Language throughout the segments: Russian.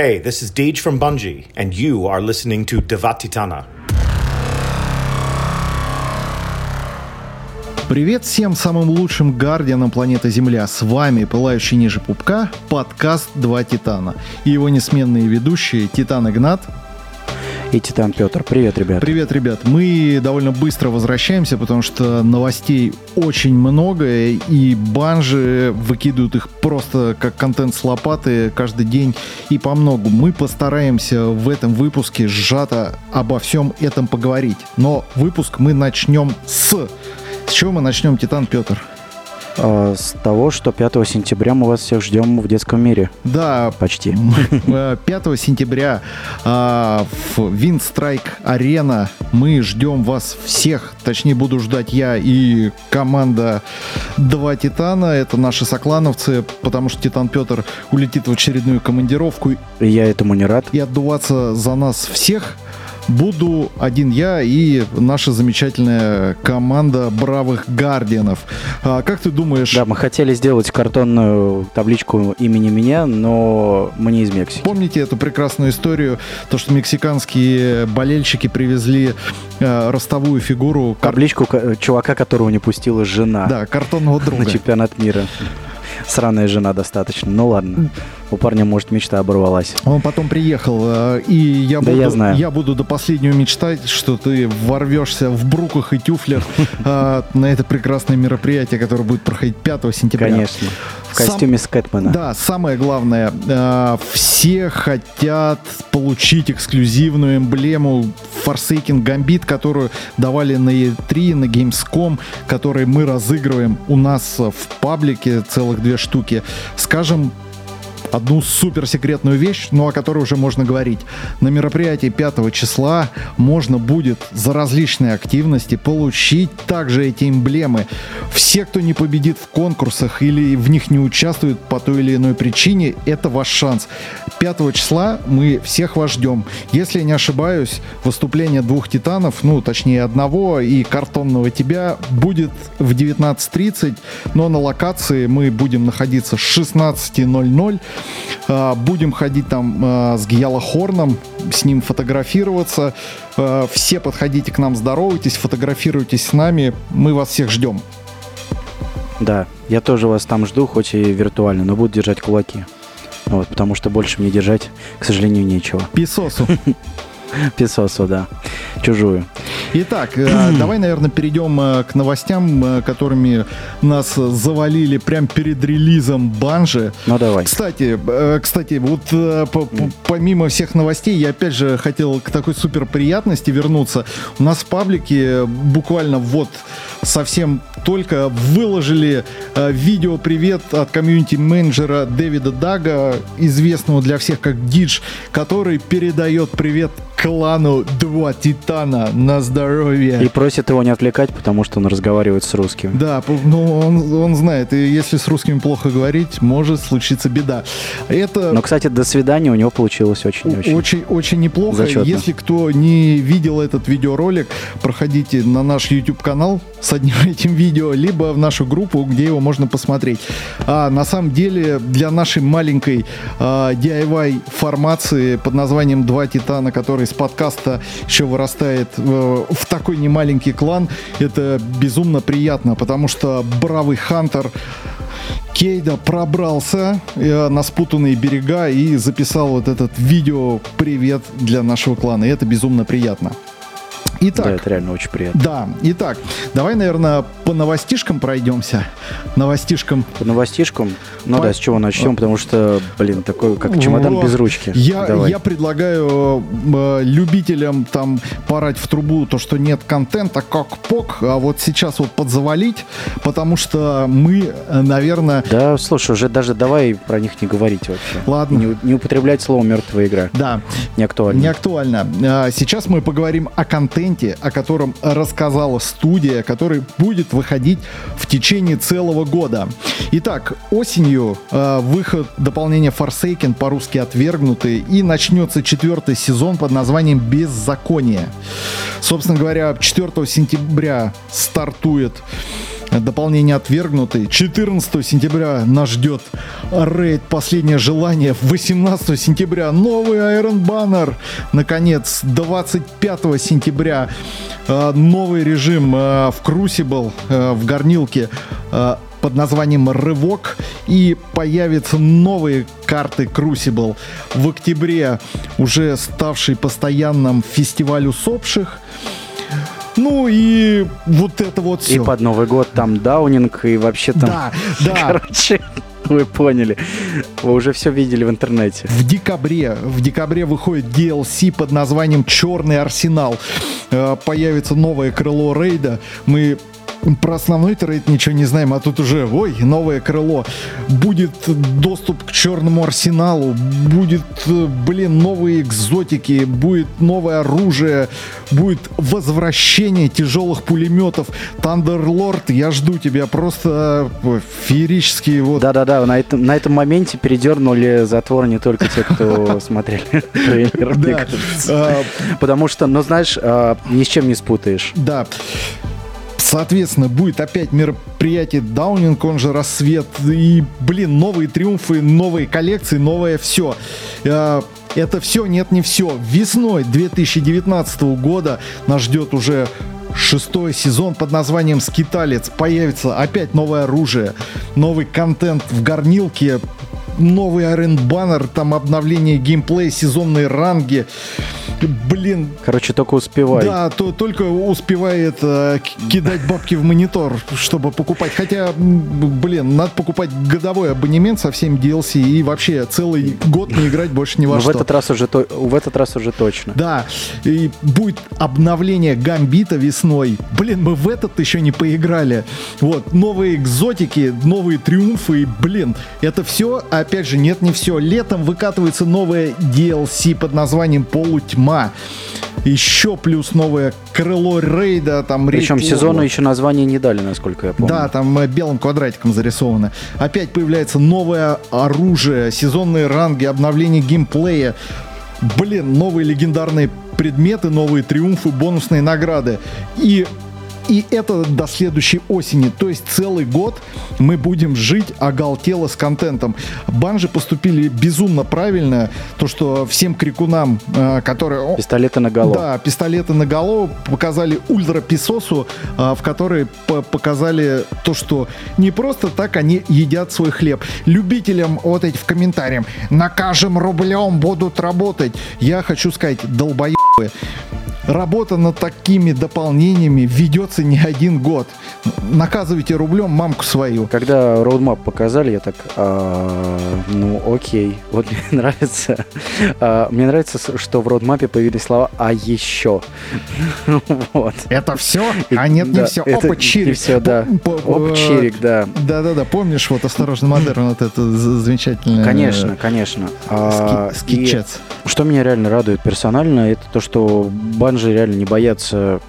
Hey, this is Deej from Bungie, and you are listening to Devatitana. Привет всем самым лучшим гардианам планеты Земля. С вами Пылающий ниже пупка, подкаст «Два Титана». И его несменные ведущие Титан Игнат и Титан Петр. Привет, ребят. Привет, ребят. Мы довольно быстро возвращаемся, потому что новостей очень много, и банжи выкидывают их просто как контент с лопаты каждый день и по многу. Мы постараемся в этом выпуске сжато обо всем этом поговорить. Но выпуск мы начнем с... С чего мы начнем, Титан Петр? А, с того, что 5 сентября мы вас всех ждем в детском мире. Да. Почти. 5 э, сентября а, в Винстрайк Арена мы ждем вас всех. Точнее, буду ждать я и команда Два Титана. Это наши соклановцы, потому что Титан Петр улетит в очередную командировку. Я этому не рад. И отдуваться за нас всех – буду один я и наша замечательная команда бравых гардианов. А, как ты думаешь... Да, мы хотели сделать картонную табличку имени меня, но мы не из Мексики. Помните эту прекрасную историю, то, что мексиканские болельщики привезли э, ростовую фигуру... Табличку чувака, которого не пустила жена. Да, картонного друга. На чемпионат мира сраная жена достаточно. Ну ладно. У парня, может, мечта оборвалась. Он потом приехал, э, и я, да буду, я, знаю. я буду до последнего мечтать, что ты ворвешься в бруках и тюфлях э, на это прекрасное мероприятие, которое будет проходить 5 сентября. Конечно. В костюме Сам, Скэтмена. Да, самое главное, э, все хотят получить эксклюзивную эмблему Forsaken Gambit, которую давали на E3, на Gamescom, который мы разыгрываем у нас в паблике, целых две штуки. Скажем, одну суперсекретную вещь, но о которой уже можно говорить. На мероприятии 5 числа можно будет за различные активности получить также эти эмблемы. Все, кто не победит в конкурсах или в них не участвует по той или иной причине, это ваш шанс. 5 числа мы всех вас ждем. Если я не ошибаюсь, выступление двух титанов, ну, точнее одного и картонного тебя, будет в 19.30, но на локации мы будем находиться с 16.00. А, будем ходить там а, с Гиалохорном, с ним фотографироваться. А, все подходите к нам, здоровайтесь, фотографируйтесь с нами. Мы вас всех ждем. Да, я тоже вас там жду, хоть и виртуально, но буду держать кулаки. Вот, потому что больше мне держать, к сожалению, нечего. Писосу. Песосу, да. Чужую. Итак, э, давай, наверное, перейдем э, к новостям, э, которыми нас завалили прям перед релизом Банжи. Ну, давай. Кстати, кстати, вот помимо всех новостей, я опять же хотел к такой супер приятности вернуться. У нас в паблике буквально вот совсем только выложили видео привет от комьюнити-менеджера Дэвида Дага, известного для всех как Дидж, который передает привет клану Два Титана на здоровье. И просит его не отвлекать, потому что он разговаривает с русским. Да, ну он, он знает, и если с русскими плохо говорить, может случиться беда. Это... Но, кстати, до свидания у него получилось очень-очень. Очень, очень неплохо. Зачетно. Если кто не видел этот видеоролик, проходите на наш YouTube-канал с одним этим видео, либо в нашу группу, где его можно посмотреть. А на самом деле для нашей маленькой а, DIY формации под названием «Два Титана», который из подкаста еще вырастает э, в такой немаленький клан, это безумно приятно, потому что бравый Хантер Кейда пробрался э, на спутанные берега и записал вот этот видео «Привет» для нашего клана. И это безумно приятно. Итак, да, это реально очень приятно. Да, итак, давай, наверное, по новостишкам пройдемся. Новостишкам. По новостишкам? Ну по... да, с чего начнем, потому что, блин, такой, как чемодан вот. без ручки. Я, я предлагаю э, любителям там порать в трубу то, что нет контента, как пок, а вот сейчас вот подзавалить, потому что мы, наверное... Да, слушай, уже даже давай про них не говорить вообще. Ладно. Не, не употреблять слово «мертвая игра». Да. Не актуально. Не актуально. А, сейчас мы поговорим о контенте контенте, о котором рассказала студия, который будет выходить в течение целого года. Итак, осенью э, выход дополнения Forsaken по-русски отвергнутый и начнется четвертый сезон под названием Беззаконие. Собственно говоря, 4 сентября стартует Дополнение отвергнуты. 14 сентября нас ждет рейд «Последнее желание». 18 сентября новый Iron Banner. Наконец, 25 сентября э, новый режим э, в Crucible, э, в горнилке под названием «Рывок» и появятся новые карты Crucible. В октябре уже ставший постоянным фестиваль усопших – ну и вот это вот все. И под Новый год там даунинг, и вообще там... Да, да. Короче, вы поняли. Вы уже все видели в интернете. В декабре, в декабре выходит DLC под названием «Черный арсенал». Э, появится новое крыло рейда. Мы про основной трейд ничего не знаем, а тут уже, ой, новое крыло. Будет доступ к черному арсеналу, будет, блин, новые экзотики, будет новое оружие, будет возвращение тяжелых пулеметов. Thunderlord, я жду тебя, просто феерические вот. Да-да-да, на этом, на этом моменте передернули затвор не только те, кто смотрели трейлер, а, Потому что, ну знаешь, а, ни с чем не спутаешь. Да. Соответственно, будет опять мероприятие Даунинг, он же рассвет. И, блин, новые триумфы, новые коллекции, новое все. А, это все, нет, не все. Весной 2019 года нас ждет уже шестой сезон под названием «Скиталец». Появится опять новое оружие, новый контент в горнилке, новый Iron Banner, там обновление геймплея, сезонные ранги блин... Короче, только успевай. Да, то только успевает э, кидать бабки в монитор, чтобы покупать. Хотя, блин, надо покупать годовой абонемент со всеми DLC и вообще целый год не играть больше ни во Но что. В этот раз уже, то, в этот раз уже точно. Да, и будет обновление Гамбита весной. Блин, мы в этот еще не поиграли. Вот, новые экзотики, новые триумфы, и, блин, это все, опять же, нет, не все. Летом выкатывается новое DLC под названием Полутьма ума. Еще плюс новое крыло рейда, там Причем сезону еще название не дали, насколько я помню. Да, там э, белым квадратиком зарисовано. Опять появляется новое оружие, сезонные ранги, обновление геймплея. Блин, новые легендарные предметы, новые триумфы, бонусные награды. И и это до следующей осени. То есть целый год мы будем жить оголтело с контентом. Банжи поступили безумно правильно. То, что всем крикунам, э, которые... Пистолеты на голову. Да, пистолеты на голову показали ультра писосу, э, в которой показали то, что не просто так они едят свой хлеб. Любителям вот эти в комментариях накажем рублем будут работать. Я хочу сказать, долбоебы работа над такими дополнениями ведется не один год. Наказывайте рублем мамку свою. Когда роудмап показали, я так, а, ну окей, вот мне нравится. А, мне нравится, что в роудмапе появились слова «а еще». вот. Это все? А нет, не все. Опа, чирик. все, да. Опа, чирик, да. Да-да-да, помнишь, вот «Осторожно, модерн», вот это замечательное. Конечно, конечно. А, Скитчец. Что меня реально радует персонально, это то, что Банжи реально не боятся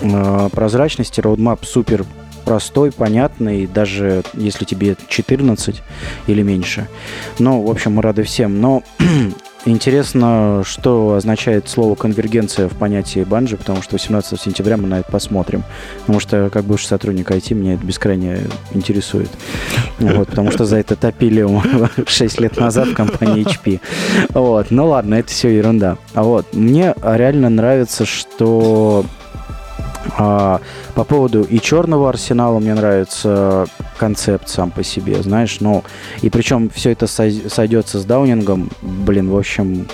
э, прозрачности. Roadmap супер простой, понятный, даже если тебе 14 или меньше. Но, в общем, мы рады всем. Но Интересно, что означает слово конвергенция в понятии банжи, потому что 18 сентября мы на это посмотрим. Потому что, как бывший сотрудник IT, меня это бескрайне интересует. Вот, потому что за это топили 6 лет назад в компании HP. Вот. Ну ладно, это все ерунда. А вот, мне реально нравится, что по поводу и черного арсенала мне нравится концепт сам по себе, знаешь, ну, и причем все это сойдется с даунингом, блин, в общем,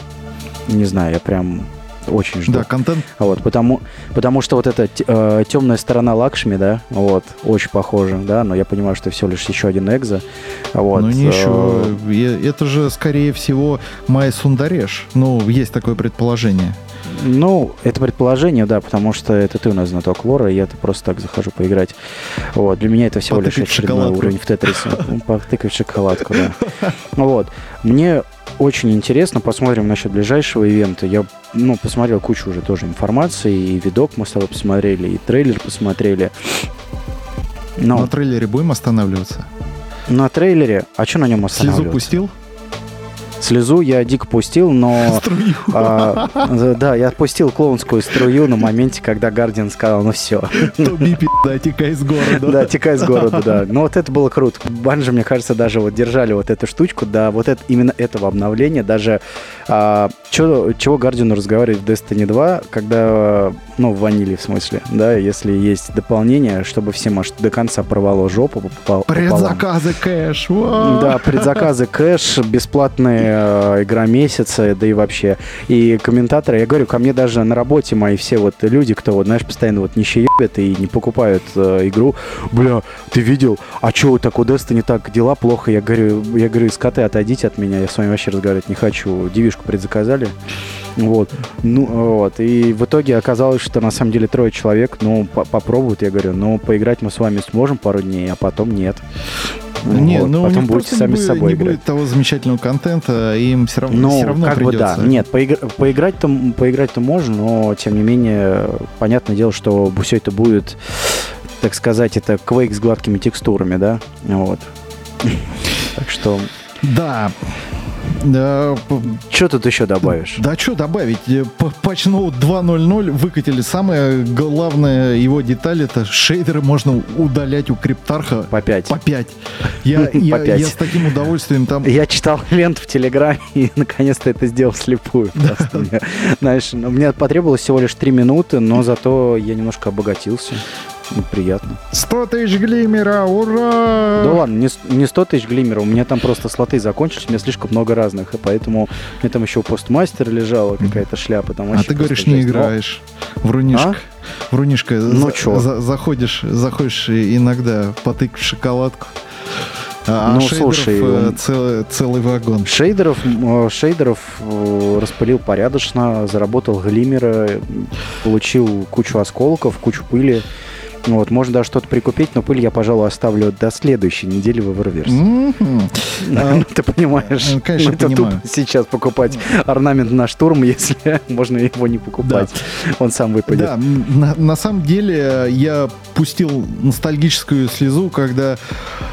не знаю, я прям очень жду. Да, контент. Вот, потому, потому что вот эта э, темная сторона Лакшми, да, вот, очень похожа, да, но я понимаю, что всего лишь еще один экзо. Вот, ну, ничего, э, это же, скорее всего, Майя Сундареш. Ну, есть такое предположение. Ну, это предположение, да, потому что это ты у нас знаток лора, я-то просто так захожу поиграть. Вот, для меня это всего Потыкать лишь очередной уровень в Тетрисе. Ну, потыкать шоколадку, да. Вот. Мне очень интересно, посмотрим насчет ближайшего ивента. Я, ну, посмотрел кучу уже тоже информации, и видок мы с тобой посмотрели, и трейлер посмотрели. Но... На трейлере будем останавливаться? На трейлере? А что на нем останавливаться? Слезу пустил? Слезу я дико пустил, но... Струю. а, да, я отпустил клоунскую струю на моменте, когда Гардиан сказал, ну все. Тоби, пи***да, текай из города. Да, текай из города, да. Но вот это было круто. Банжи, мне кажется, даже вот держали вот эту штучку, да, вот это, именно этого обновления, даже а, чё, чего Гардиану разговаривать в Destiny 2, когда, ну, в ваниле в смысле, да, если есть дополнение, чтобы всем аж до конца порвало жопу пополам. Предзаказы кэш. Да, предзаказы кэш, бесплатная э, игра месяца, да и вообще. И комментаторы, я говорю, ко мне даже на работе мои все вот люди, кто вот, знаешь, постоянно вот не щеебят и не покупают э, игру. Бля, ты видел? А чё, так у Destiny так дела плохо? Я говорю, я говорю, скоты, отойдите от меня, я с вами вообще разговаривать не хочу. Дивишку предзаказали. Вот. Ну, вот. И в итоге оказалось, что на самом деле трое человек, ну, по- попробуют, я говорю, ну, поиграть мы с вами сможем пару дней, а потом нет. Не, Вот. ну потом будете сами с собой не играть. будет того замечательного контента, им все равно, Ну, все равно как придется. бы да. Нет, поигр- поиграть-то, поиграть-то можно, но тем не менее, понятное дело, что все это будет, так сказать, это Quake с гладкими текстурами, да? Вот. Так что, Да. Что тут еще добавишь? да что добавить? Patch Note 2.0.0 выкатили. Самая главная его деталь это шейдеры можно удалять у криптарха По 5. по 5. Я, я, я с таким удовольствием там... Я читал ленту в Телеграме и наконец-то это сделал мне, знаешь, мне потребовалось всего лишь 3 минуты, но зато я немножко обогатился. Приятно. 100 тысяч глиммера, ура! Да ладно, не, не 100 тысяч глиммеров, у меня там просто слоты закончились, у меня слишком много разных, и поэтому мне там еще у постмастера лежала какая-то шляпа. Там А ты говоришь, не жесть. Но играешь. Врунишка. Врунишка. Ну За- чё? за- заходишь, заходишь иногда потык в шоколадку. А Ну, шейдеров, слушай, э, он- цел- целый вагон. Шейдеров, м, шейдеров э, распылил порядочно, заработал глиммеры, получил кучу осколков, кучу пыли. Вот, можно даже что-то прикупить, но пыль я, пожалуй, оставлю до следующей недели в. Мгм. А, Ну, ты понимаешь, э, конечно, это тупо сейчас покупать орнамент на штурм, если можно его не покупать. Он сам выпадет. Да, на, самом деле я пустил ностальгическую слезу, когда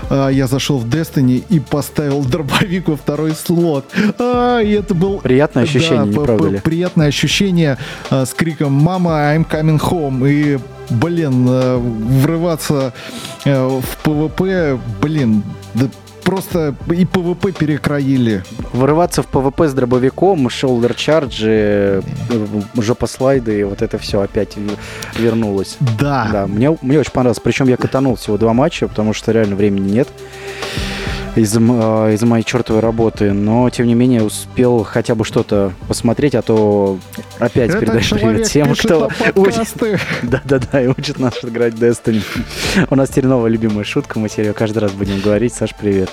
а, я зашел в Destiny и поставил дробовик во второй слот. А, и это был Приятное ощущение, не правда ли? Приятное ощущение а, с криком «Мама, I'm coming home!» И, блин, а, врываться а, в ПВП, блин, да просто и ПВП перекроили. Вырываться в ПВП с дробовиком, shoulder charge и, жопослайды, и вот это все опять вернулось. Да. Да, мне, мне очень понравилось. Причем я катанул всего два матча, потому что реально времени нет из-за, м- э, из-за моей чертовой работы. Но, тем не менее, успел хотя бы что-то посмотреть, а то опять Этот передаю привет тем, кто учит, да-да-да, и учит нас играть Destiny. У нас теперь новая любимая шутка, мы теперь её каждый раз будем говорить. Саш, привет.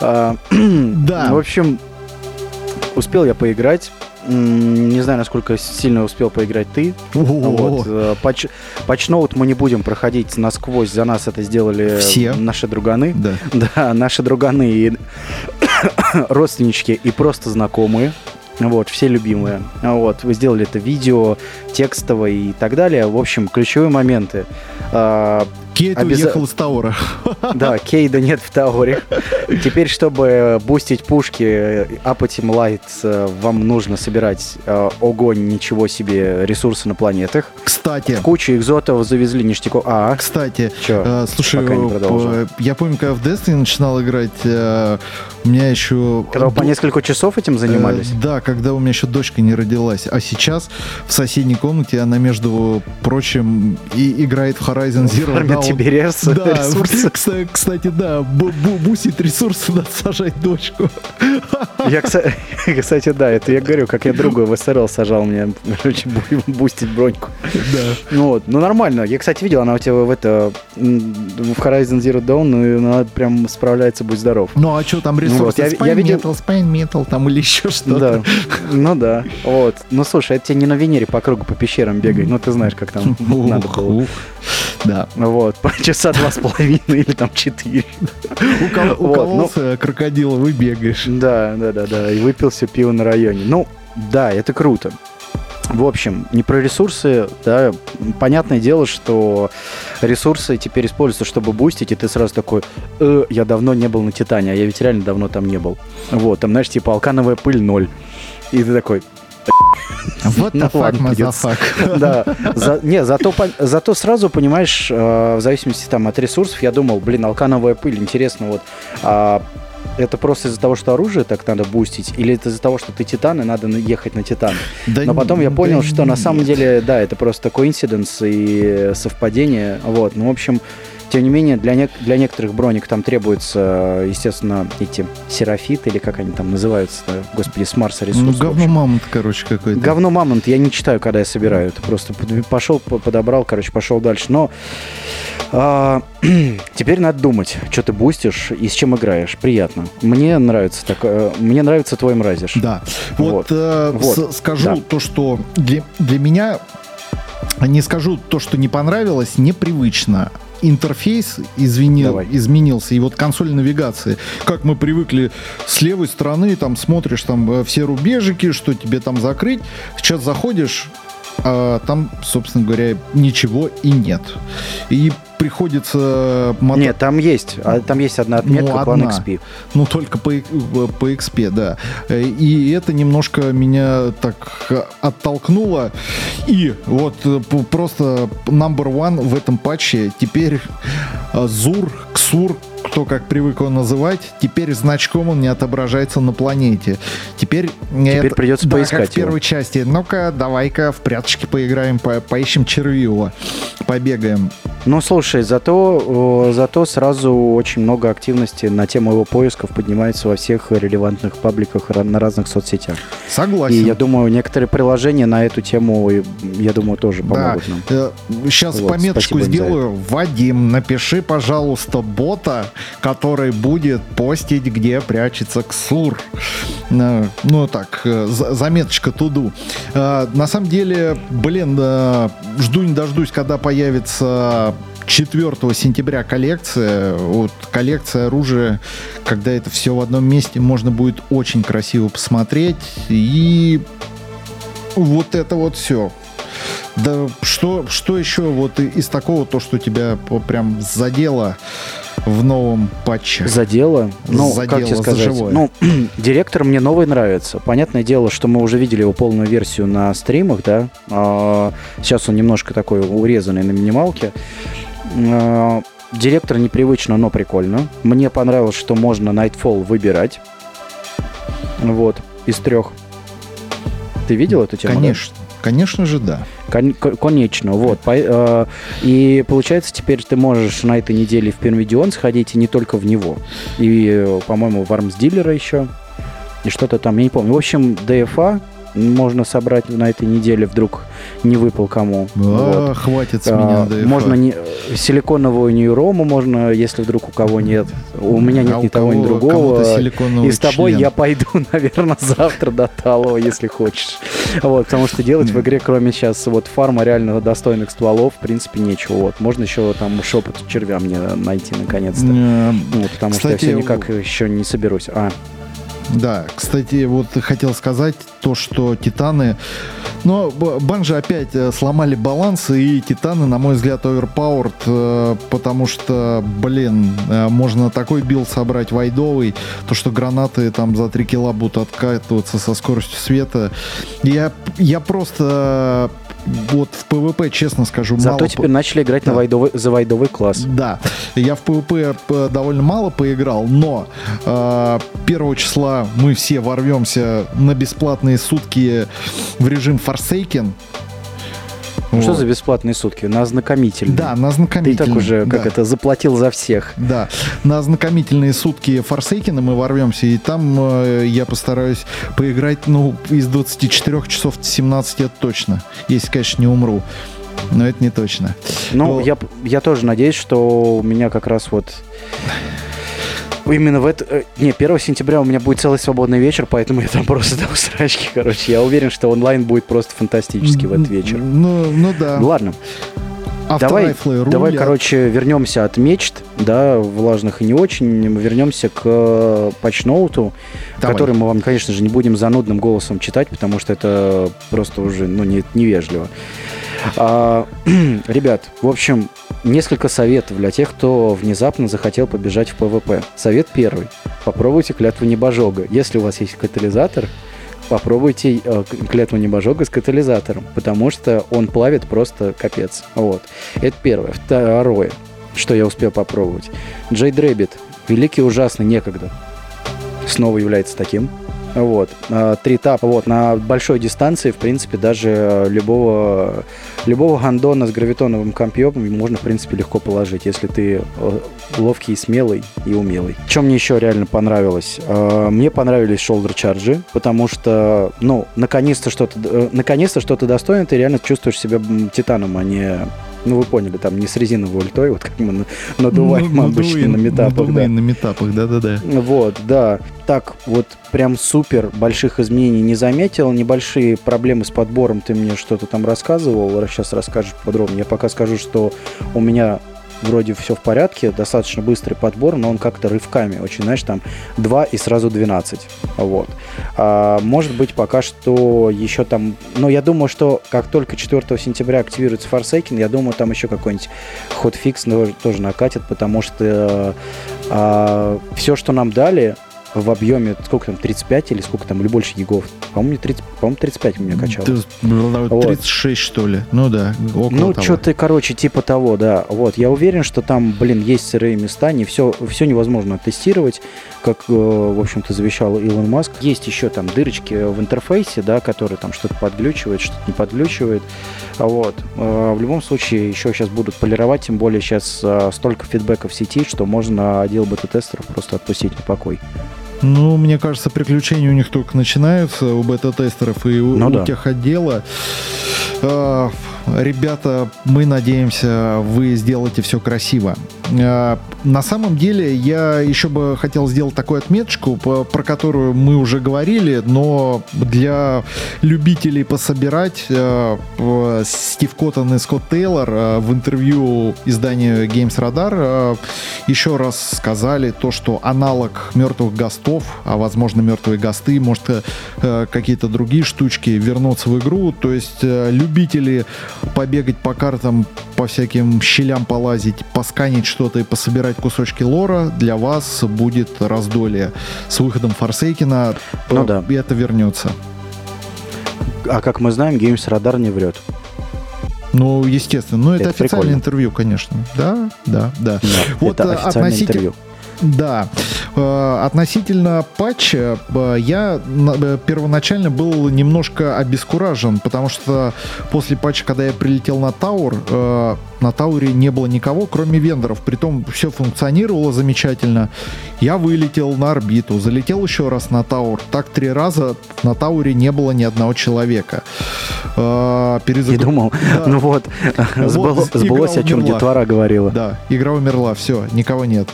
А, Да. В общем, успел я поиграть. Не знаю, насколько сильно успел поиграть ты. Вот. э, Патч, патчноут мы не будем проходить насквозь. За нас это сделали Все. наши друганы. Да. Да, наши друганы и родственнички и просто знакомые. Вот, все любимые. Вот, вы сделали это видео, текстово и так далее. В общем, ключевые моменты. Кейт Обяза- уехал из Таура. да, Кейда нет в Тауре. Теперь, чтобы бустить пушки, э, апать им лайт, э, вам нужно собирать э, огонь, ничего себе, ресурсы на планетах. Кстати, Кучу экзотов завезли ништяков. А, кстати, чё? э, слушай, пока не э, э, я помню, когда в Destiny начинал играть, э, у меня еще... Когда вы по несколько часов этим занимались? Э, да, когда у меня еще дочка не родилась. А сейчас в соседней комнате она, между прочим, и играет в Horizon Zero Dawn. Тебе рес- Да, ресурсы. кстати, да, бу- бу- бусит ресурсы, надо сажать дочку. Я, кстати, да, это я говорю, как я другу в СРЛ сажал мне, короче, бу- бустить броньку. Да. Ну вот, ну нормально. Я, кстати, видел, она у тебя в это в Horizon Zero Dawn, ну, и она прям справляется, будь здоров. Ну а что там ресурсы? вот, я- я видел- Metal, Spine Metal там или еще что-то. Да, ну да. Вот. Ну слушай, это тебе не на Венере по кругу по пещерам бегай. Ну ты знаешь, как там надо было. Да. Вот, по часа два с половиной или там четыре. Укол- Вот, Укололся крокодила, вы бегаешь. Да, да, да, да. И выпил все пиво на районе. Ну, да, это круто. В общем, не про ресурсы, да, понятное дело, что ресурсы теперь используются, чтобы бустить, и ты сразу такой, э, я давно не был на Титане, а я ведь реально давно там не был. Вот, там, знаешь, типа алкановая пыль ноль. И ты такой, Вот the fuck, motherfucker. да. За- не, зато, пон- зато сразу, понимаешь, э, в зависимости там от ресурсов, я думал, блин, алкановая пыль, интересно, вот, а, это просто из-за того, что оружие так надо бустить, или это из-за того, что ты титан, и надо на- ехать на титан? Да Но потом я понял, да что на самом нет. деле, да, это просто коинциденс и совпадение. Вот. Ну, в общем, тем не менее, для, нек- для некоторых броник там требуется, естественно, эти серафиты, или как они там называются, господи, с Марса Ну, ресурсы. в говно мамонт, короче, какой-то. Говно мамонт, я не читаю, когда я собираю. Это просто пошел, по- подобрал, короче, пошел дальше. Но а, теперь надо думать, что ты бустишь и с чем играешь. Приятно. Мне нравится так. э, Мне нравится твой мразишь. Да. Вот, Вот. э, Вот. скажу Да. то, что для, для меня, не скажу то, что не понравилось, непривычно. Интерфейс извинил, Давай. изменился, и вот консоль навигации, как мы привыкли с левой стороны, там смотришь там э, все рубежики, что тебе там закрыть, сейчас заходишь, а там, собственно говоря, ничего и нет. И приходится мотать Нет, там есть. а, Там есть одна отметка, Ну, план одна. XP. ну, только по, по XP, да. Э, И это немножко меня так э, оттолкнуло. И вот э, просто number one в этом патче теперь э, Зур, Ксур, кто как привык его называть, теперь значком он не отображается на планете. Теперь, Теперь придется да, поискать как в первой части. Ну-ка, давай-ка в пряточки поиграем, по- поищем червивого, побегаем. Ну, слушай, зато, э, зато сразу очень много активности на тему его поисков поднимается во всех релевантных пабликах на разных соцсетях. Согласен. И я думаю, некоторые приложения на эту тему, я думаю, тоже Да, помогут нам. сейчас Вот, пометочку сделаю. Вадим, напиши, пожалуйста, бота, который будет постить, где прячется Ксур. Э, Ну так, э, за- заметочка туду. Э, На самом деле, блин, жду не дождусь, когда появится 4 сентября коллекция. Вот коллекция оружия, когда это все в одном месте, можно будет очень красиво посмотреть. И вот это вот все. Да что, что еще вот из такого, то, что тебя прям задело в новом патче? Задело. Ну, как Задело тебе за сказать? живое. Ну, директор мне новый нравится. Понятное дело, что мы уже видели его полную версию на стримах, да. А, сейчас он немножко такой урезанный на минималке. А, директор непривычно, но прикольно. Мне понравилось, что можно Nightfall выбирать. Вот, из трех. Ты видел эту тему? да? Конечно. Же, да. Кон- кон- Конечно, вот. Э, И получается, теперь ты можешь на этой неделе в Пермидион сходить и не только в него. И, э, по-моему, в Армс Дилера еще. И что-то там, я не помню. В общем, ДФА можно собрать на этой неделе, вдруг не выпал кому. Вот. А, хватит с А, меня DFA. Можно не, силиконовую нейрому, можно, если вдруг у кого нет. У меня нет А ни того, ни другого. И с тобой член. я пойду, наверное, завтра до Талова, если хочешь. Вот, потому что делать в игре, кроме сейчас вот фарма реально достойных стволов, в принципе, нечего. Вот, можно еще там шепот червя мне найти наконец-то. Э, Вот, потому что я все никак еще не соберусь. А, Да, кстати, вот хотел сказать то, что Титаны... Но Bungie опять э, сломали баланс, и Титаны, на мой взгляд, э, потому что, блин, э, можно такой билд собрать void овый, то, что гранаты там за 3 кило будут откатываться со скоростью света. Я, я просто вот в ПВП, честно скажу, зато мало... теперь начали играть на Да. void овый, за вайдовый класс. Да, я в PvP п- довольно мало поиграл, но э, 1 числа мы все ворвемся на бесплатные сутки в режим Forsaken. Ну, Что за бесплатные сутки? На ознакомительные. Да, на Ты ознакомительные. так уже, как да. это, заплатил за всех. Да, на ознакомительные сутки Forsaken мы ворвемся, и там э, я постараюсь поиграть, ну, из 24 часов 17 это точно, если, конечно, не умру. Но это не точно. Ну, Ну, я, я тоже надеюсь, что у меня как раз вот именно в это... э, Не, 1 сентября у меня будет целый свободный вечер, поэтому я там просто дам срачки, короче. Я уверен, что онлайн будет просто фантастический в этот вечер. Ну, ну да. Ладно, давай, давай, короче, вернемся от мечт, да, влажных и не очень, вернемся к э, патчноуту, Давай. который мы вам, конечно же, не будем занудным голосом читать, потому что это просто уже, ну, не, невежливо. А, ребят, в общем, несколько советов для тех, кто внезапно захотел побежать в ПВП. Совет первый. Попробуйте клятву небожога. Если у вас есть катализатор, попробуйте э, клятву небожога с катализатором, потому что он плавит просто капец. Вот. Это первое. Второе, что я успел попробовать. Джей Рэббит. Великий ужасный некогда. Снова является таким. Вот. А, три этапа. Вот. На большой дистанции, в принципе, даже любого, любого гандона с гравитоновым компьем можно, в принципе, легко положить, если ты э, ловкий, смелый и умелый. Чем мне еще реально понравилось? А, мне понравились shoulder чарджи, потому что, ну, наконец-то что-то, э, наконец-то что-то достойно, ты реально чувствуешь себя титаном, а не ну, вы поняли, там не с резиновой ультой, вот как мы надуваем ну, обычно на метапах. Да. на метапах, да-да-да. Вот, да. Так, вот прям супер больших изменений не заметил. Небольшие проблемы с подбором ты мне что-то там рассказывал. Сейчас расскажешь подробнее. Я пока скажу, что у меня вроде все в порядке, достаточно быстрый подбор, но он как-то рывками очень, знаешь, там 2 и сразу 12. Вот. А, может быть, пока что еще там... Но я думаю, что как только 4 сентября активируется Forsaken, я думаю, там еще какой-нибудь ходфикс тоже накатит, потому что а, все, что нам дали, в объеме, сколько там, 35 или сколько там, или больше гигов. По-моему, 30, по-моему 35 у меня качало. 36, вот. что ли? Ну да, около Ну, что-то, короче, типа того, да. Вот, я уверен, что там, блин, есть сырые места, не все, все невозможно тестировать, как, э, в общем-то, завещал Илон Маск. Есть еще там дырочки в интерфейсе, да, которые там что-то подглючивает, что-то не подглючивает. Вот. Э, в любом случае, еще сейчас будут полировать, тем более сейчас э, столько фидбэка в сети, что можно отдел бета-тестеров просто отпустить на покой. Ну, мне кажется, приключения у них только начинаются, у бета-тестеров и у, ну, у да. тех отдела. А, ребята, мы надеемся, вы сделаете все красиво. А, на самом деле, я еще бы хотел сделать такую отметочку, про которую мы уже говорили, но для любителей пособирать а, Стив Коттон и Скотт Тейлор в интервью изданию Games Radar еще раз сказали то, что аналог мертвых гостов, а возможно мертвые госты, может э, какие-то другие штучки вернуться в игру. То есть э, любители побегать по картам, по всяким щелям полазить, посканить что-то и пособирать кусочки лора, для вас будет раздолье. С выходом Форсейкина ну, да. это вернется. А как мы знаем, Games Radar не врет. Ну, естественно. Ну, это, это официальное прикольно. интервью, конечно. Да, да, да. да вот это э, официальное относительно... интервью. Да. Э, относительно патча, э, я э, первоначально был немножко обескуражен, потому что после патча, когда я прилетел на Таур, на Тауре не было никого, кроме вендоров. Притом все функционировало замечательно. Я вылетел на орбиту, залетел еще раз на Таур. Так три раза на Тауре не было ни одного человека. Перезаг... Не думал. Да. Ну вот, вот сбылось, о чем детвора говорила. Да, игра умерла, все, никого нет.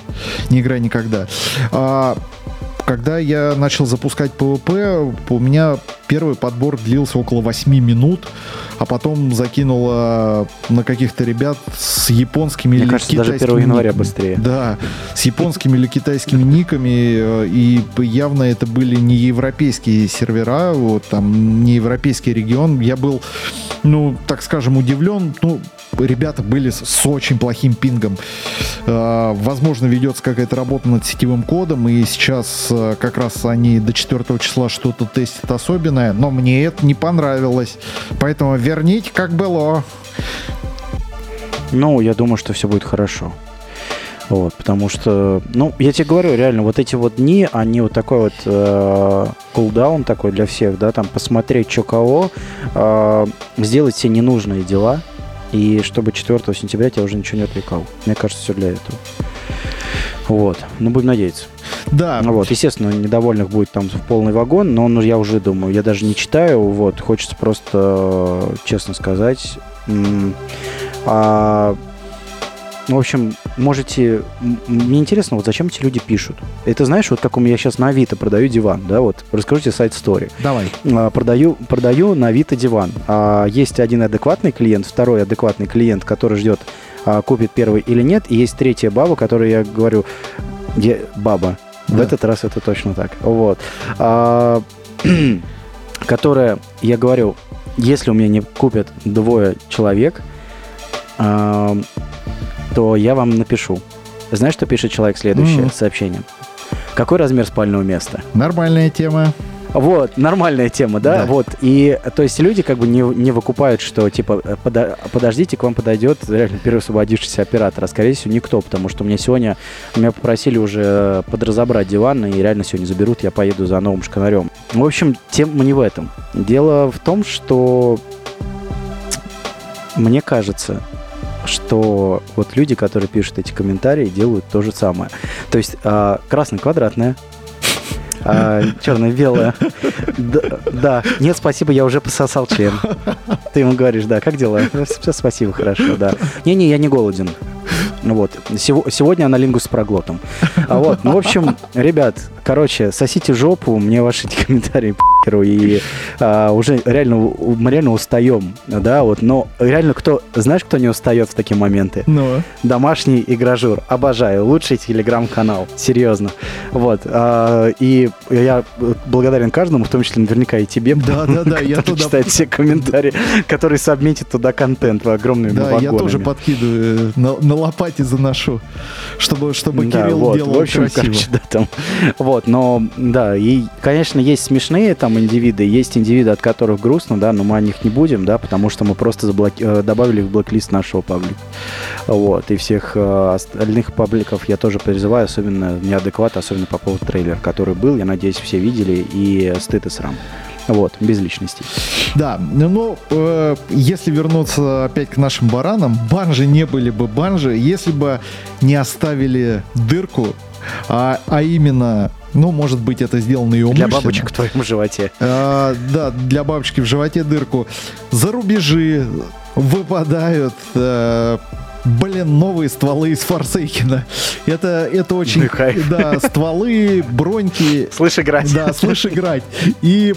Не играй никогда. А, когда я начал запускать PvP, у меня первый подбор длился около 8 минут, а потом закинуло на каких-то ребят с японскими Мне или кажется, китайскими... даже 1 января быстрее. Да, с японскими или китайскими никами, э, и явно это были не европейские сервера, вот там не европейский регион. Я был, ну, так скажем, удивлен, ну, ребята были с, очень плохим пингом. Э, возможно, ведется какая-то работа над сетевым кодом, и сейчас э, как раз они до 4 числа что-то тестят особенное, но мне это не понравилось. Поэтому верните, как было. Ну, я думаю, что все будет хорошо. Вот, потому что, ну, я тебе говорю, реально, вот эти вот дни, они вот такой вот э, кулдаун такой для всех, да, там посмотреть, что кого, э, сделать все ненужные дела, и чтобы 4 сентября тебя уже ничего не отвлекал. Мне кажется, все для этого. Вот. Ну, будем надеяться. Да. Ну, вот, естественно, недовольных будет там в полный вагон, но ну, я уже думаю, я даже не читаю, вот, хочется просто, честно сказать, а ну, в общем, можете... Мне интересно, вот зачем эти люди пишут? Это знаешь, вот как у меня сейчас на Авито продаю диван, да, вот, расскажите сайт стори. Давай. А, продаю, продаю на Авито диван. А, есть один адекватный клиент, второй адекватный клиент, который ждет, а, купит первый или нет, и есть третья баба, которой я говорю, я, баба, да. в этот раз это точно так, вот. А, которая, я говорю, если у меня не купят двое человек, то я вам напишу. Знаешь, что пишет человек следующее Мгм. сообщение? Какой размер спального места? Нормальная тема. Вот, нормальная тема, да? Да. Вот, и, то есть люди как бы не, не выкупают, что, типа, э, подо- подождите, к вам подойдет реально первый освободившийся оператор, а скорее всего никто, потому что меня сегодня, меня попросили уже подразобрать диван, и реально сегодня заберут, я поеду за новым шканарем. В общем, тема не в этом. Дело в том, что мне кажется, что вот люди, которые пишут эти комментарии, делают то же самое. То есть а, красный-квадратная, а, черно-белая. Да, да. Нет, спасибо, я уже пососал член. Ты ему говоришь, да, как дела? Все, спасибо, хорошо, да. Не-не, я не голоден. Ну Вот. Сего- сегодня аналингус с проглотом. А вот, ну, в общем, ребят, короче, сосите жопу, мне ваши эти комментарии и а, уже реально, мы реально устаем, да, вот, но реально кто, знаешь, кто не устает в такие моменты? Ну, Домашний игражур. Обожаю. Лучший телеграм-канал. Серьезно. Вот. а, И я благодарен каждому, в том числе наверняка и тебе. Да-да-да, я который туда- читает все комментарии, который сабмитит туда контент огромными да, я вагонами. тоже подкидываю, на, на лопате заношу, чтобы, чтобы Да, Кирилл вот, делал в общем, красиво. короче, да, там, вот, но, да, и, конечно, есть смешные там индивиды, есть индивиды, от которых грустно, да, но мы о них не будем, да, потому что мы просто заблоки- э, добавили в блэк-лист нашего паблика, вот, и всех э, остальных пабликов я тоже призываю, особенно неадекват, особенно по поводу трейлера, который был, я надеюсь, все видели, и стыд и срам. Вот, без личностей. Да, ну, э, если вернуться опять к нашим баранам, банжи не были бы банжи, если бы не оставили дырку, а, а именно, ну, может быть, это сделано и умышленно. Для бабочек в твоем животе. А, да, для бабочки в животе дырку. За рубежи выпадают, э, блин, новые стволы из Форсейкина. Это, это очень... Да, стволы, броньки. Слышь, играть. Да, слышь, играть. И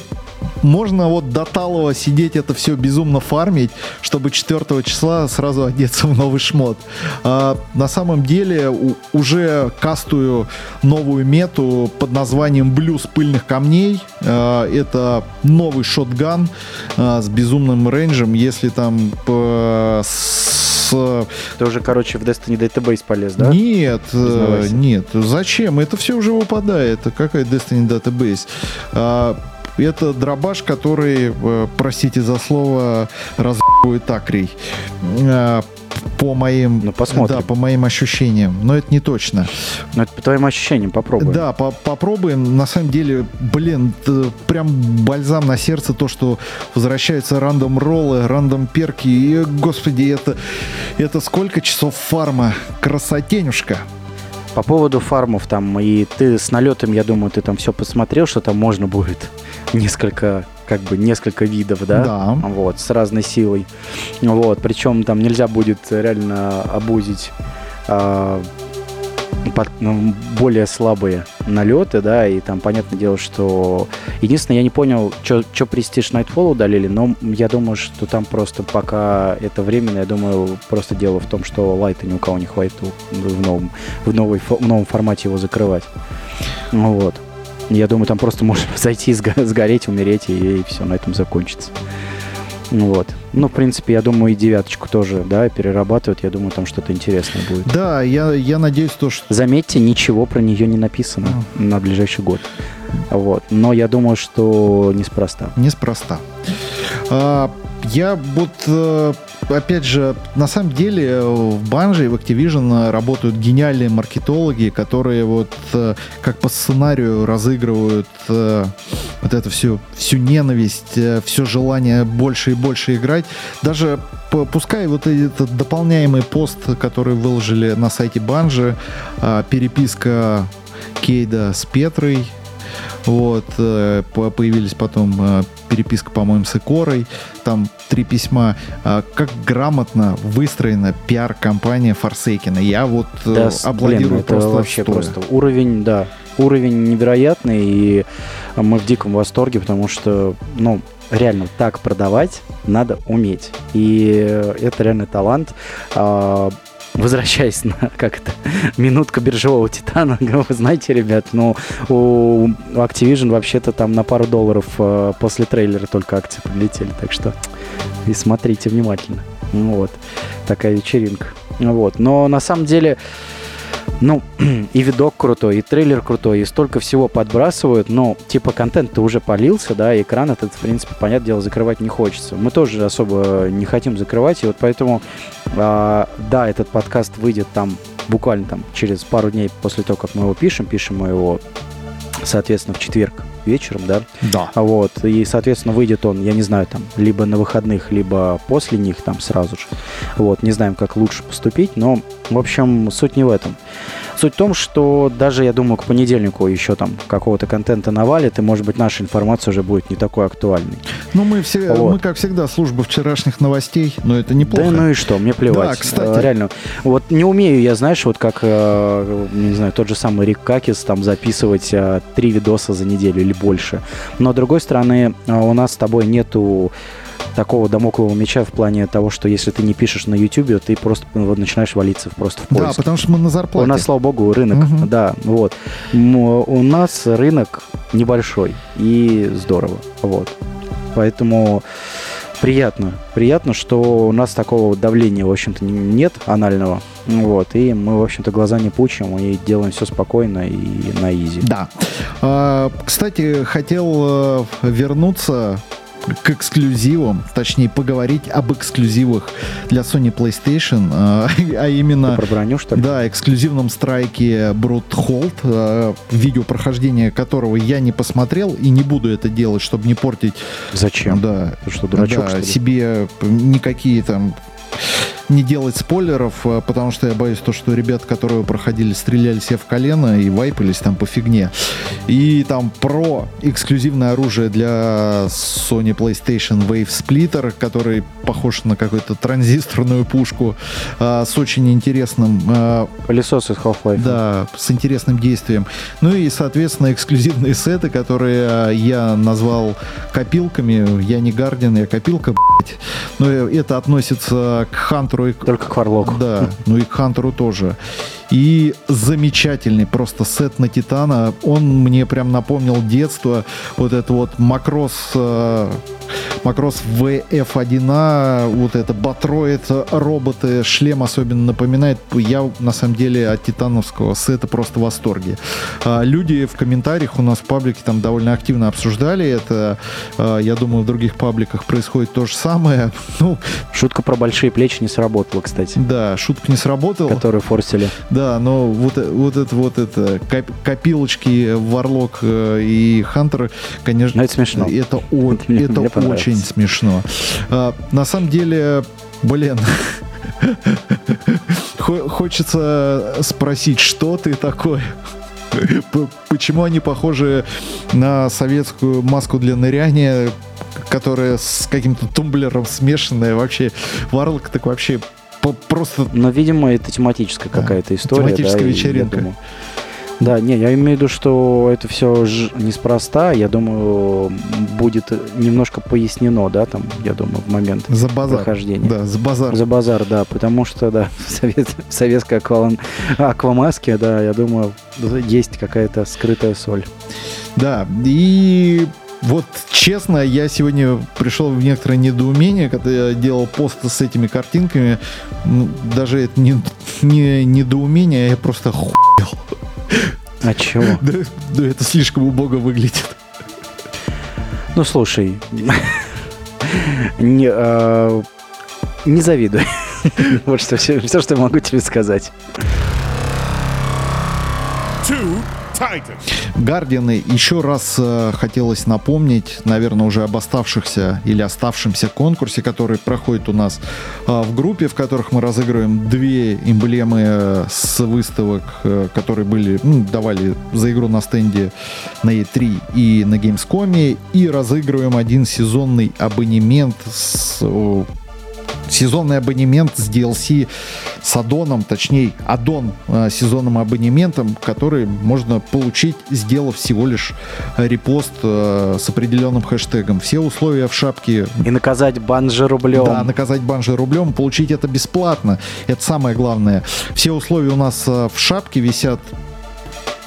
можно вот до талого сидеть, это все безумно фармить, чтобы 4 числа сразу одеться в новый шмот. А, на самом деле у- уже кастую новую мету под названием Блюз пыльных камней. А, это новый шотган а, с безумным рейнджем. Если там э, с Ты уже, короче, в Destiny Database полез, да? нет, э, Признавайся. нет. Зачем? Это все уже выпадает. Какая Destiny Database? Это дробаш, который, э, простите за слово, разъебывает акрий. А, по моим, Ну, посмотрим. да, по моим ощущениям, но это не точно. Ну, это по твоим ощущениям, попробуй. Да, по- попробуем. На самом деле, блин, прям бальзам на сердце то, что возвращаются рандом роллы, рандом перки. И, господи, это, это сколько часов фарма? Красотенюшка. По поводу фармов там, и ты с налетом, я думаю, ты там все посмотрел, что там можно будет несколько, как бы, несколько видов, да? Да. Вот, с разной силой. Вот, причем там нельзя будет реально обузить а, более слабые налеты, да, и там понятное дело, что... Единственное, я не понял, что престиж Nightfall удалили, но я думаю, что там просто пока это временно, я думаю, просто дело в том, что лайта ни у кого не хватит в новом, в новой, в новом формате его закрывать. Ну Вот. Я думаю, там просто можно зайти, сго- сгореть, умереть, и, все, на этом закончится. Ну Вот. Ну, в принципе, я думаю, и девяточку тоже, да, перерабатывают. Я думаю, там что-то интересное будет. Да, я, я надеюсь, то, что... Заметьте, ничего про нее не написано на ближайший год. Вот. Но я думаю, что неспроста. Неспроста. А, я вот, э, опять же, на самом деле э, в Банже и в Activision работают гениальные маркетологи, которые вот э, как по сценарию разыгрывают э, вот эту всю, всю ненависть, все желание больше и больше играть. Даже пускай вот этот дополняемый пост, который выложили на сайте Банжи, переписка Кейда с Петрой, вот, э, по- появились потом э, переписка, по-моему, с Икорой, там три письма. А, Как грамотно выстроена пиар-компания Форсейкина. Я вот э, Да, аплодирую блин, просто вообще стоя. просто уровень, да, уровень невероятный, и мы в диком восторге, потому что, ну, реально так продавать надо уметь. И это реально талант. Возвращаясь на, как это, минутка биржевого титана, вы знаете, ребят, ну, у Activision вообще-то там на пару долларов э, после трейлера только акции подлетели, так что и смотрите внимательно. Вот, такая вечеринка. Вот, но на самом деле, ну, и видок крутой, и трейлер крутой, и столько всего подбрасывают, но, типа, контент-то уже полился, да, и экран этот, в принципе, понятное дело, закрывать не хочется. Мы тоже особо не хотим закрывать, и вот поэтому, а, да, этот подкаст выйдет там буквально там через пару дней после того, как мы его пишем, пишем мы его, соответственно, в четверг вечером, да? Да. Вот, и, соответственно, выйдет он, я не знаю, там, либо на выходных, либо после них, там, сразу же. Вот, не знаем, как лучше поступить, но, в общем, суть не в этом. Суть в том, что даже, я думаю, к понедельнику еще там какого-то контента навалит, и, может быть, наша информация уже будет не такой актуальной. Ну, мы, все, Вот. мы, как всегда, служба вчерашних новостей, но это неплохо. Да ну и что, мне плевать. Да, кстати. Э, Реально. Вот не умею я, знаешь, вот как, э, не знаю, тот же самый Рик Какис там записывать э, три видоса за неделю или больше. Но, с другой стороны, у нас с тобой нету такого домоклого меча в плане того, что если ты не пишешь на YouTube, ты просто вот начинаешь валиться просто в Да, поиск. потому что мы на зарплате. У нас, слава богу, рынок, Мгм. да, вот. М, У нас рынок небольшой и здорово, вот. Поэтому приятно, приятно, что у нас такого давления, в общем-то, нет анального, вот. И мы, в общем-то, глаза не пучим и делаем все спокойно и на изи. Да. А, Кстати, хотел э, вернуться к эксклюзивам, точнее поговорить об эксклюзивах для Sony PlayStation, а а Ты именно про броню, что ли? да, эксклюзивном страйке Brute Hold, э, видео прохождения которого я не посмотрел и не буду это делать, чтобы не портить Зачем? да, Ты что, дурачок, да, что ли? себе никакие там не делать спойлеров, э, потому что я боюсь то, что ребят, которые проходили, стреляли себе в колено и вайпались там по фигне. И там про эксклюзивное оружие для Sony PlayStation Wave Splitter, который похож на какую-то транзисторную пушку а, с очень интересным а, Пылесос из Half-Life. да, с интересным действием. Ну и, соответственно, эксклюзивные сеты, которые я назвал копилками. Я не Гардиан, я копилка, блядь. Но это относится к Хантеру и к... Только к Варлоку. Да, ну и к Хантеру тоже. И замечательный просто сет на Титана. Он мне прям напомнил детство. Вот это вот Макрос... Макрос VF1A, вот это Батроид, роботы, шлем особенно напоминает. Я на самом деле от титановского сета просто в восторге. А, Люди в комментариях у нас в паблике там довольно активно обсуждали это. А, Я думаю, в других пабликах происходит то же самое. Ну, Шутка про большие плечи не сработала, кстати. да, шутка не сработала. Которые форсили. Да, но вот, вот это вот это коп- копилочки Варлок э, и Хантер, конечно, Ну, это смешно. Это, о- Мне- это мне очень смешно. А, на самом деле, блин, хо- хочется спросить, что ты такой? Почему они похожи на советскую маску для ныряния, которая с каким-то тумблером смешанная? Вообще, Варлок так вообще просто Но, видимо, это тематическая какая-то история. Тематическая да, вечеринка. Да, не, я имею в виду, что это все неспроста. Я думаю, будет немножко пояснено, да, там, я думаю, в момент за базар. прохождения. Да, за базар. За базар, да, потому что, да, в, совет- в советской аквалан- аквамаске, да, я думаю, есть какая-то скрытая соль. Да, и вот честно, я сегодня пришел в некоторое недоумение, когда я делал пост с этими картинками. Ну, даже это не, не недоумение, а я просто хуел. А чего? Да, да это слишком убого выглядит. Ну, слушай, не, а, не завидуй. Вот что все, все, что я могу тебе сказать. Гардианы еще раз э, хотелось напомнить, наверное, уже об оставшихся или оставшемся конкурсе, который проходит у нас э, в группе, в которых мы разыгрываем две эмблемы э, с выставок, э, которые были, ну, давали за игру на стенде на E3 и на Gamescom, и разыгрываем один сезонный абонемент с сезонный абонемент с DLC с аддоном, точнее, аддон э, сезонным абонементом, который можно получить, сделав всего лишь репост э, с определенным хэштегом. Все условия в шапке И наказать банжи рублем. да, наказать банжи рублем, получить это бесплатно. Это самое главное. Все условия у нас э, в шапке висят.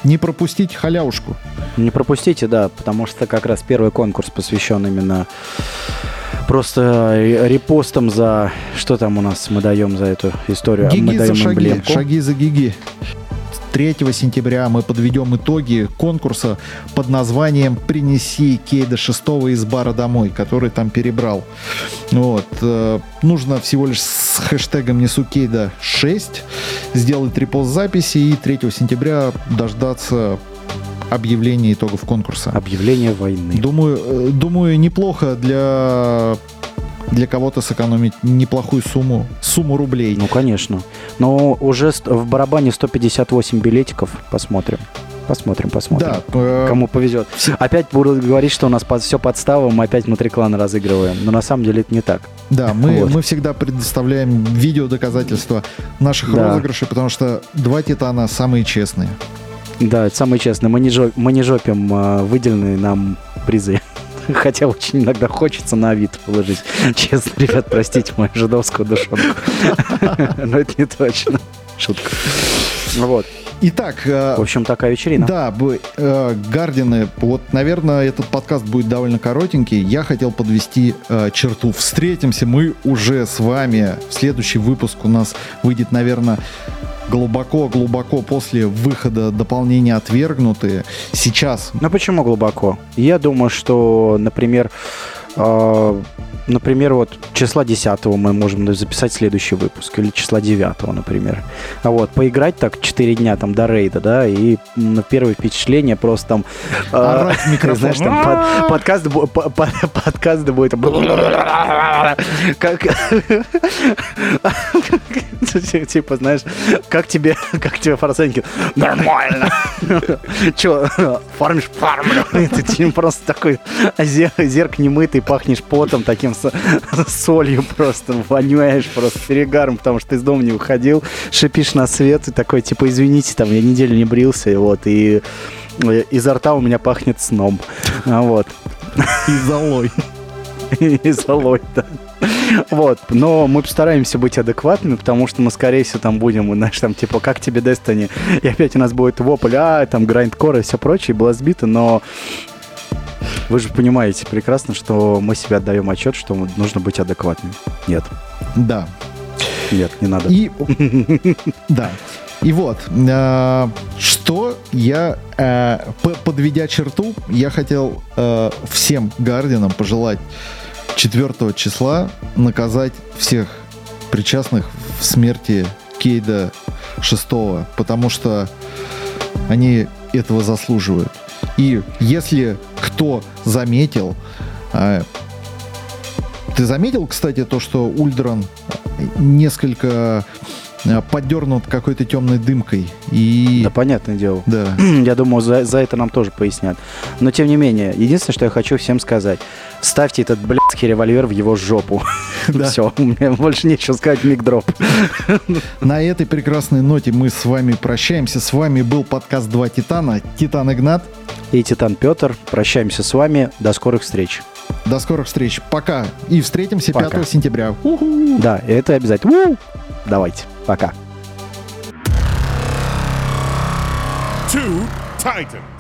Не пропустить халявушку. Не пропустите, да, потому что как раз первый конкурс посвящен именно просто э, репостам за... Что там у нас мы даем за эту историю? мы Гиги за даем шаги, эмблемку. шаги за гиги. 3 сентября мы подведем итоги конкурса под названием «Принеси Кейда 6 из бара домой», который там перебрал. Вот. э, Нужно всего лишь с хэштегом «Несу Кейда 6» сделать репост записи и 3 сентября дождаться объявления итогов конкурса. Объявление войны. Думаю, э, думаю, неплохо для для кого-то сэкономить неплохую сумму, сумму рублей. Ну, конечно. Но уже в барабане 158 билетиков. Посмотрим. Посмотрим, посмотрим. да, э, Кому повезет. Опять будут говорить, что у нас под, все подстава, мы опять внутри клана разыгрываем. Но на самом деле это не так. да, мы, Вот. мы всегда предоставляем видео доказательства наших Да. розыгрышей, потому что два титана самые честные. Да, это самое честное. Мы не, жо- мы не жопим а, выделенные нам призы. Хотя очень иногда хочется на Авито положить. Честно, ребят, простите мою жидовскую душонку. Но это не точно. Шутка. Вот. Итак, э, В общем, такая вечерина. да, э, Гардины, вот, наверное, этот подкаст будет довольно коротенький. Я хотел подвести э, черту. Встретимся мы уже с вами. Следующий выпуск у нас выйдет, наверное, глубоко-глубоко после выхода дополнения «Отвергнутые». Сейчас Ну почему глубоко? Я думаю, что, например, э, например, вот числа 10 мы можем записать следующий выпуск, или числа 9, например. А вот, поиграть так 4 дня там до рейда, да, и на первое впечатление просто там... э. Знаешь, там под- подкаст, бу- по- по- подкаст будет... Как... Типа, знаешь, как тебе, как тебе форсеньки? Нормально. Че, фармишь? Фармлю. И Ты просто такой зер- зерк немытый, пахнешь потом таким с солью просто, вонюешь просто перегаром, потому что ты из дома не выходил, шипишь на свет и такой, типа, извините, там, я неделю не брился, и вот, и э, изо рта у меня пахнет сном. А Вот. и золой. И золой, да. Вот, но мы постараемся быть адекватными, потому что мы, скорее всего, там будем, знаешь, там, типа, как тебе Destiny, и опять у нас будет вопль, а, там, грайндкор и все прочее, было сбито, но вы же понимаете прекрасно, что мы себе отдаем отчет, что нужно быть адекватным. Нет, Да. нет, не надо. И да. И вот, э, что я, э, подведя черту, я хотел э, всем гардинам пожелать 4 числа наказать всех причастных в смерти Кейда 6, потому что они этого заслуживают. И если кто заметил, э, ты заметил, кстати, то, что Ульдран несколько подернут какой-то темной дымкой. И Да, понятное дело. да. Я думаю, за, за это нам тоже пояснят. Но тем не менее, единственное, что я хочу всем сказать, ставьте этот блядский револьвер в его жопу. Да. Все, у меня больше нечего сказать, мигдроп. На этой прекрасной ноте мы с вами прощаемся. С вами был подкаст «Два Титана». Титан Игнат. И Титан Петр, прощаемся с вами, до скорых встреч. До скорых встреч. Пока. И встретимся Пока. 5 сентября. Уху. Да, это обязательно. У! Давайте, пока. Two Titans.